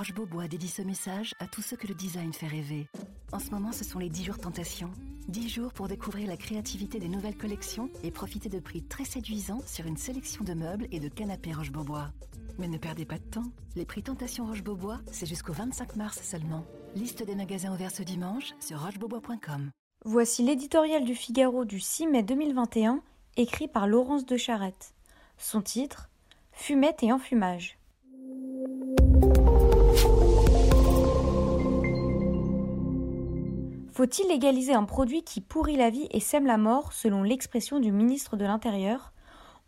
Roche Beaubois dédie ce message à tous ceux que le design fait rêver. En ce moment, ce sont les 10 jours tentation. 10 jours pour découvrir la créativité des nouvelles collections et profiter de prix très séduisants sur une sélection de meubles et de canapés Roche Beaubois. Mais ne perdez pas de temps. Les prix Tentation Roche Beaubois, c'est jusqu'au 25 mars seulement. Liste des magasins ouverts ce dimanche sur rochebeaubois.com. Voici l'éditorial du Figaro du 6 mai 2021, écrit par Laurence de Charette. Son titre Fumette et enfumage. Faut-il légaliser un produit qui pourrit la vie et sème la mort, selon l'expression du ministre de l'Intérieur?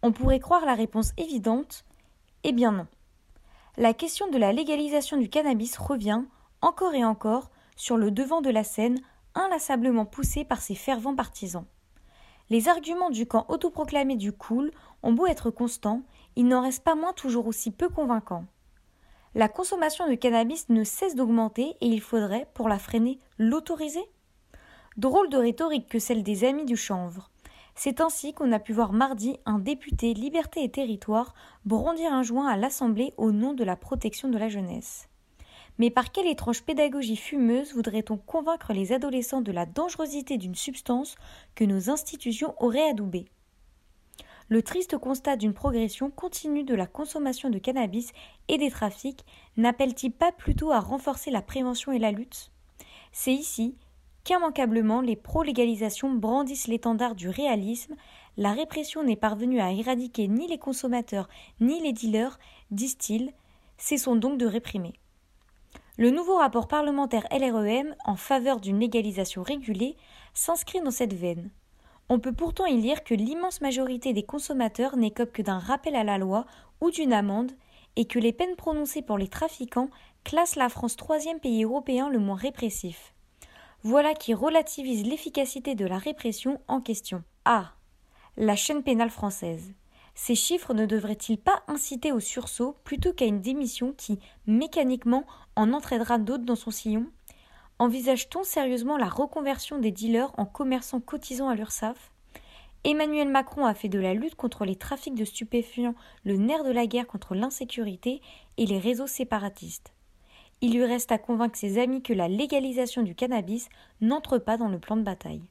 On pourrait croire la réponse évidente. Eh bien non. La question de la légalisation du cannabis revient, encore et encore, sur le devant de la scène, inlassablement poussée par ses fervents partisans. Les arguments du camp autoproclamé du cool ont beau être constants, ils n'en restent pas moins toujours aussi peu convaincants. La consommation de cannabis ne cesse d'augmenter et il faudrait, pour la freiner, l'autoriser? Drôle de rhétorique que celle des amis du chanvre. C'est ainsi qu'on a pu voir mardi un député Liberté et Territoire brandir un joint à l'Assemblée au nom de la protection de la jeunesse. Mais par quelle étrange pédagogie fumeuse voudrait-on convaincre les adolescents de la dangerosité d'une substance que nos institutions auraient adoubée? Le triste constat d'une progression continue de la consommation de cannabis et des trafics n'appelle-t-il pas plutôt à renforcer la prévention et la lutte? C'est ici qu'immanquablement les pro-légalisation brandissent l'étendard du réalisme, la répression n'est parvenue à éradiquer ni les consommateurs ni les dealers, disent-ils, cessons donc de réprimer. Le nouveau rapport parlementaire LREM en faveur d'une légalisation régulée s'inscrit dans cette veine. On peut pourtant y lire que l'immense majorité des consommateurs n'écope que d'un rappel à la loi ou d'une amende et que les peines prononcées pour les trafiquants classent la France troisième pays européen le moins répressif. Voilà qui relativise l'efficacité de la répression en question. Ah La chaîne pénale française. Ces chiffres ne devraient-ils pas inciter au sursaut plutôt qu'à une démission qui, mécaniquement, en entraînera d'autres dans son sillon? Envisage-t-on sérieusement la reconversion des dealers en commerçants cotisants à l'URSSAF Emmanuel Macron a fait de la lutte contre les trafics de stupéfiants le nerf de la guerre contre l'insécurité et les réseaux séparatistes. Il lui reste à convaincre ses amis que la légalisation du cannabis n'entre pas dans le plan de bataille.